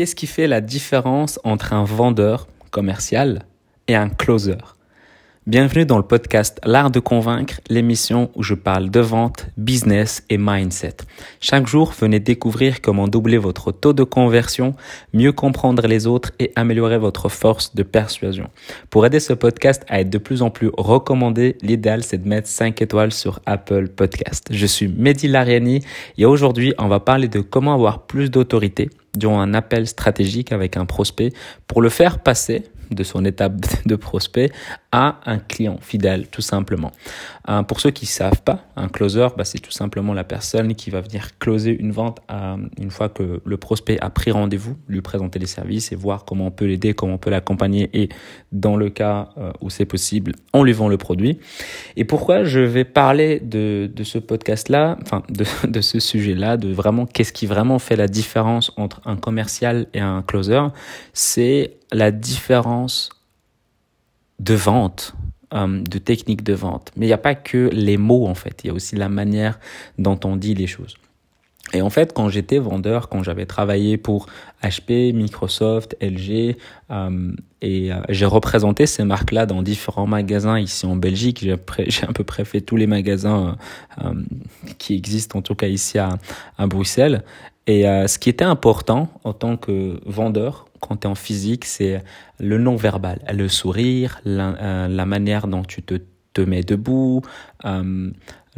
Qu'est-ce qui fait la différence entre un vendeur commercial et un closer? Bienvenue dans le podcast L'art de convaincre, l'émission où je parle de vente, business et mindset. Chaque jour, venez découvrir comment doubler votre taux de conversion, mieux comprendre les autres et améliorer votre force de persuasion. Pour aider ce podcast à être de plus en plus recommandé, l'idéal c'est de mettre 5 étoiles sur Apple Podcast. Je suis Mehdi Lariani et aujourd'hui, on va parler de comment avoir plus d'autorité durant un appel stratégique avec un prospect pour le faire passer de son étape de prospect à un client fidèle, tout simplement. Euh, pour ceux qui ne savent pas, un closer, bah, c'est tout simplement la personne qui va venir closer une vente euh, une fois que le prospect a pris rendez-vous, lui présenter les services et voir comment on peut l'aider, comment on peut l'accompagner et dans le cas euh, où c'est possible, on lui vend le produit. Et pourquoi je vais parler de, de ce podcast-là, enfin de, de ce sujet-là, de vraiment qu'est-ce qui vraiment fait la différence entre un commercial et un closer, c'est la différence de vente, euh, de technique de vente. Mais il n'y a pas que les mots en fait, il y a aussi la manière dont on dit les choses. Et en fait, quand j'étais vendeur, quand j'avais travaillé pour HP, Microsoft, LG, euh, et euh, j'ai représenté ces marques-là dans différents magasins ici en Belgique, j'ai à peu près fait tous les magasins qui existent, en tout cas ici à, Bruxelles. Et ce qui était important en tant que vendeur, quand tu es en physique, c'est le non-verbal, le sourire, la, euh, la, manière dont tu te, te mets debout, euh,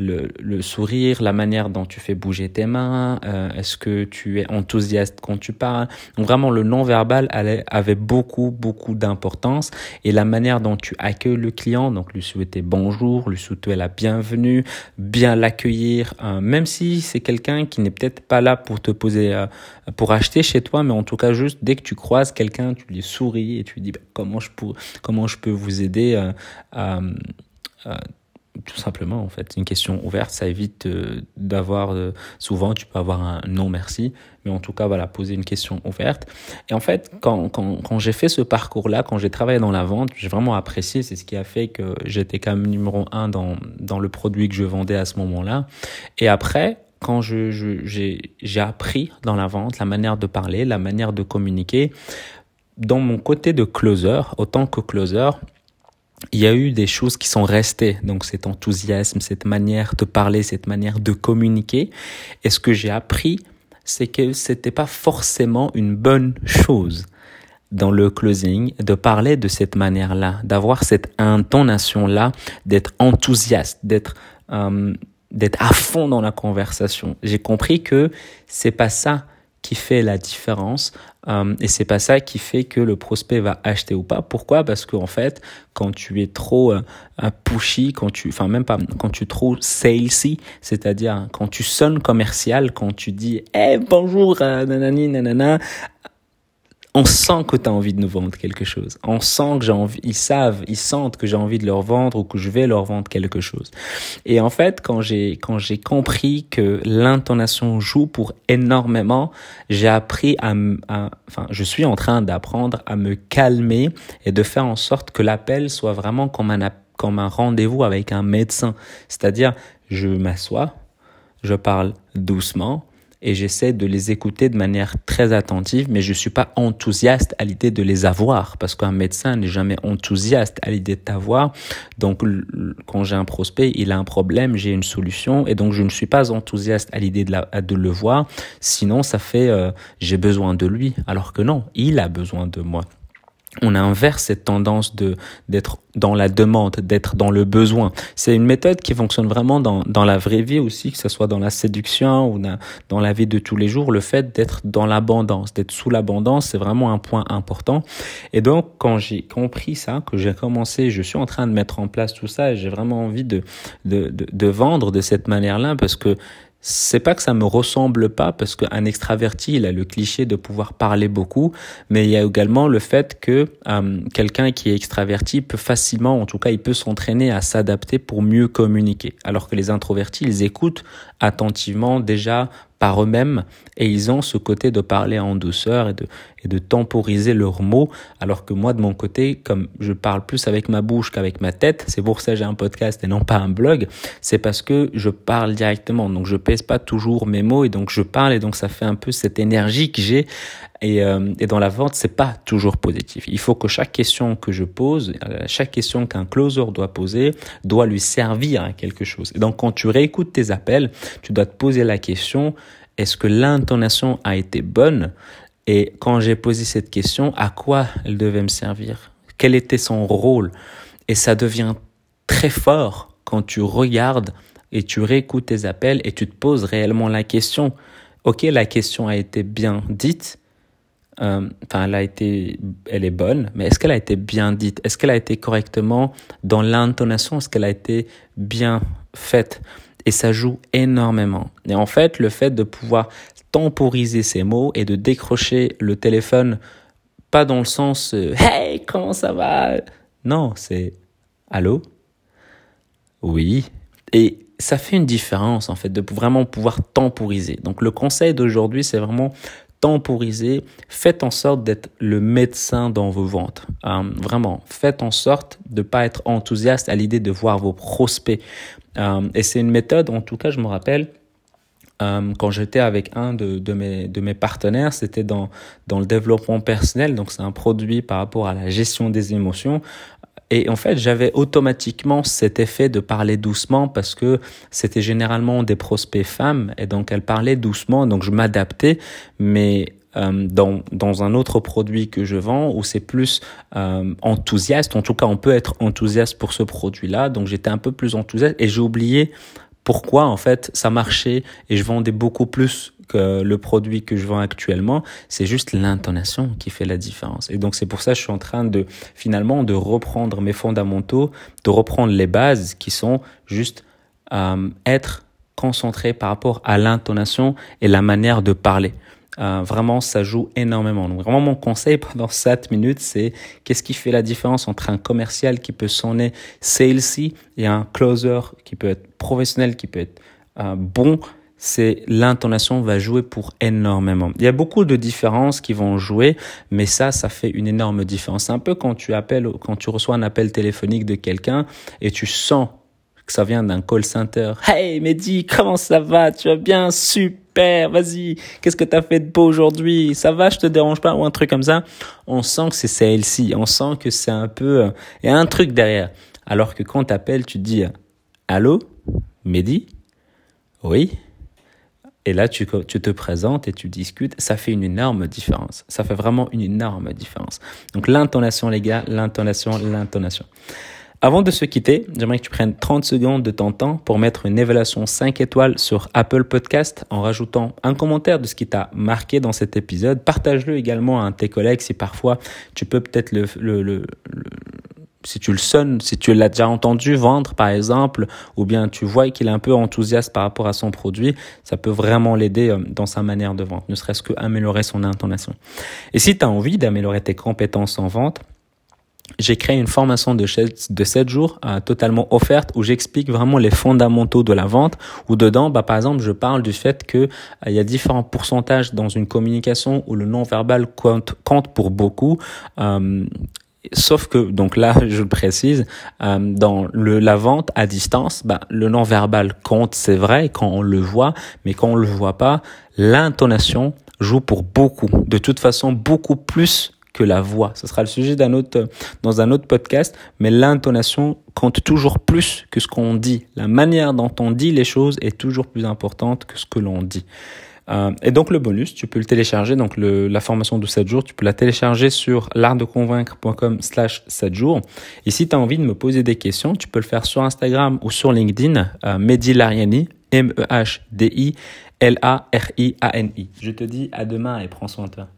le, le, sourire, la manière dont tu fais bouger tes mains, euh, est-ce que tu es enthousiaste quand tu parles? Donc vraiment, le non-verbal avait beaucoup, beaucoup d'importance et la manière dont tu accueilles le client, donc lui souhaiter bonjour, lui souhaiter la bienvenue, bien l'accueillir, euh, même si c'est quelqu'un qui n'est peut-être pas là pour te poser, euh, pour acheter chez toi, mais en tout cas juste dès que tu croises quelqu'un, tu lui souris et tu lui dis bah, comment je peux, comment je peux vous aider euh, à tout simplement en fait une question ouverte. Ça évite euh, d'avoir euh, souvent tu peux avoir un non merci mais en tout cas voilà poser une question ouverte. Et en fait quand, quand, quand j'ai fait ce parcours là quand j'ai travaillé dans la vente j'ai vraiment apprécié. C'est ce qui a fait que j'étais quand même numéro un dans dans le produit que je vendais à ce moment là et après quand je, j'ai, j'ai appris dans la vente la manière de parler la manière de communiquer dans mon côté de closer autant que closer il y a eu des choses qui sont restées. Donc cet enthousiasme, cette manière de parler, cette manière de communiquer. Et ce que j'ai appris, c'est que c'était pas forcément une bonne chose dans le closing de parler de cette manière-là, d'avoir cette intonation-là, d'être enthousiaste, d'être euh, d'être à fond dans la conversation. J'ai compris que c'est pas ça qui fait la différence euh, et c'est pas ça qui fait que le prospect va acheter ou pas. Pourquoi? Parce qu'en fait, quand tu es trop euh, pushy, quand tu, enfin même pas, quand tu es trop salesy, c'est-à-dire quand tu sonnes commercial, quand tu dis, eh bonjour, euh, nanani, nanana, on sent que tu as envie de nous vendre quelque chose. On sent que j'ai envie, ils savent, ils sentent que j'ai envie de leur vendre ou que je vais leur vendre quelque chose. Et en fait, quand j'ai, quand j'ai compris que l'intonation joue pour énormément, j'ai appris à, à, enfin, je suis en train d'apprendre à me calmer et de faire en sorte que l'appel soit vraiment comme un, comme un rendez-vous avec un médecin. C'est-à-dire, je m'assois, je parle doucement, et j'essaie de les écouter de manière très attentive, mais je suis pas enthousiaste à l'idée de les avoir parce qu'un médecin n'est jamais enthousiaste à l'idée de t'avoir. Donc, quand j'ai un prospect, il a un problème, j'ai une solution et donc je ne suis pas enthousiaste à l'idée de, de le voir. Sinon, ça fait euh, j'ai besoin de lui, alors que non, il a besoin de moi on inverse cette tendance de d'être dans la demande, d'être dans le besoin. C'est une méthode qui fonctionne vraiment dans, dans la vraie vie aussi, que ce soit dans la séduction ou dans la vie de tous les jours. Le fait d'être dans l'abondance, d'être sous l'abondance, c'est vraiment un point important. Et donc, quand j'ai compris ça, que j'ai commencé, je suis en train de mettre en place tout ça, et j'ai vraiment envie de, de, de, de vendre de cette manière-là parce que c'est pas que ça me ressemble pas parce qu'un extraverti il a le cliché de pouvoir parler beaucoup mais il y a également le fait que euh, quelqu'un qui est extraverti peut facilement en tout cas il peut s'entraîner à s'adapter pour mieux communiquer. Alors que les introvertis ils écoutent attentivement déjà par eux-mêmes et ils ont ce côté de parler en douceur et de, et de temporiser leurs mots alors que moi de mon côté comme je parle plus avec ma bouche qu'avec ma tête c'est pour ça que j'ai un podcast et non pas un blog c'est parce que je parle directement. Donc je pèse pas toujours mes mots et donc je parle et donc ça fait un peu cette énergie que j'ai Et, euh, et dans la vente, c'est pas toujours positif. Il faut que chaque question que je pose, euh, chaque question qu'un closer doit poser, doit lui servir à quelque chose. Et donc, quand tu réécoutes tes appels, tu dois te poser la question est-ce que l'intonation a été bonne? Et quand j'ai posé cette question, à quoi elle devait me servir? Quel était son rôle? Et ça devient très fort quand tu regardes et tu réécoutes tes appels et tu te poses réellement la question. Ok, la question a été bien dite, euh, elle a été, elle est bonne, mais est-ce qu'elle a été bien dite? Est-ce qu'elle a été correctement dans l'intonation? Est-ce qu'elle a été bien faite? Et ça joue énormément. Et en fait, le fait de pouvoir temporiser ces mots et de décrocher le téléphone, pas dans le sens euh, Hey, comment ça va Non, c'est Allô Oui. Et ça fait une différence en fait de vraiment pouvoir temporiser. Donc le conseil d'aujourd'hui, c'est vraiment temporiser. Faites en sorte d'être le médecin dans vos ventes. Euh, vraiment, faites en sorte de ne pas être enthousiaste à l'idée de voir vos prospects. Euh, et c'est une méthode, en tout cas, je me rappelle, euh, quand j'étais avec un de, de, mes, de mes partenaires, c'était dans, dans le développement personnel, donc c'est un produit par rapport à la gestion des émotions. Et en fait, j'avais automatiquement cet effet de parler doucement parce que c'était généralement des prospects femmes et donc elles parlaient doucement, donc je m'adaptais. Mais euh, dans, dans un autre produit que je vends où c'est plus euh, enthousiaste, en tout cas on peut être enthousiaste pour ce produit-là, donc j'étais un peu plus enthousiaste et j'ai oublié pourquoi en fait ça marchait et je vendais beaucoup plus le produit que je vends actuellement, c'est juste l'intonation qui fait la différence. Et donc c'est pour ça que je suis en train de finalement de reprendre mes fondamentaux, de reprendre les bases qui sont juste euh, être concentré par rapport à l'intonation et la manière de parler. Euh, vraiment, ça joue énormément. Donc, vraiment, mon conseil pendant 7 minutes, c'est qu'est-ce qui fait la différence entre un commercial qui peut sonner salesy et un closer qui peut être professionnel, qui peut être euh, bon. C'est l'intonation va jouer pour énormément. Il y a beaucoup de différences qui vont jouer, mais ça, ça fait une énorme différence. C'est un peu quand tu appelles, quand tu reçois un appel téléphonique de quelqu'un et tu sens que ça vient d'un call center. Hey, Mehdi, comment ça va? Tu vas bien? Super, vas-y. Qu'est-ce que t'as fait de beau aujourd'hui? Ça va, je te dérange pas? Ou un truc comme ça. On sent que c'est celle-ci. On sent que c'est un peu, il y a un truc derrière. Alors que quand t'appelles, tu dis, allô? Mehdi? Oui? Et là, tu, tu, te présentes et tu discutes. Ça fait une énorme différence. Ça fait vraiment une énorme différence. Donc, l'intonation, les gars, l'intonation, l'intonation. Avant de se quitter, j'aimerais que tu prennes 30 secondes de ton temps pour mettre une évaluation 5 étoiles sur Apple Podcast en rajoutant un commentaire de ce qui t'a marqué dans cet épisode. Partage-le également à tes collègues si parfois tu peux peut-être le, le, le, si tu le sonnes, si tu l'as déjà entendu vendre par exemple, ou bien tu vois qu'il est un peu enthousiaste par rapport à son produit, ça peut vraiment l'aider euh, dans sa manière de vendre, ne serait-ce qu'améliorer son intonation. Et si tu as envie d'améliorer tes compétences en vente, j'ai créé une formation de, de 7 jours euh, totalement offerte où j'explique vraiment les fondamentaux de la vente. Où dedans, bah, par exemple, je parle du fait que euh, il y a différents pourcentages dans une communication où le non-verbal compte, compte pour beaucoup. Sauf que, donc là, je le précise, euh, dans le, la vente à distance, bah, le non-verbal compte, c'est vrai, quand on le voit, mais quand on le voit pas, l'intonation joue pour beaucoup. De toute façon, beaucoup plus que la voix. Ce sera le sujet d'un autre, dans un autre podcast, mais l'intonation compte toujours plus que ce qu'on dit. La manière dont on dit les choses est toujours plus importante que ce que l'on dit. Euh, et donc le bonus, tu peux le télécharger, donc le, la formation de 7 jours, tu peux la télécharger sur l'artdeconvaincre.com slash 7 jours. Et si tu as envie de me poser des questions, tu peux le faire sur Instagram ou sur LinkedIn, euh, Mehdi Lariani, M-E-H-D-I-L-A-R-I-A-N-I. Je te dis à demain et prends soin de toi.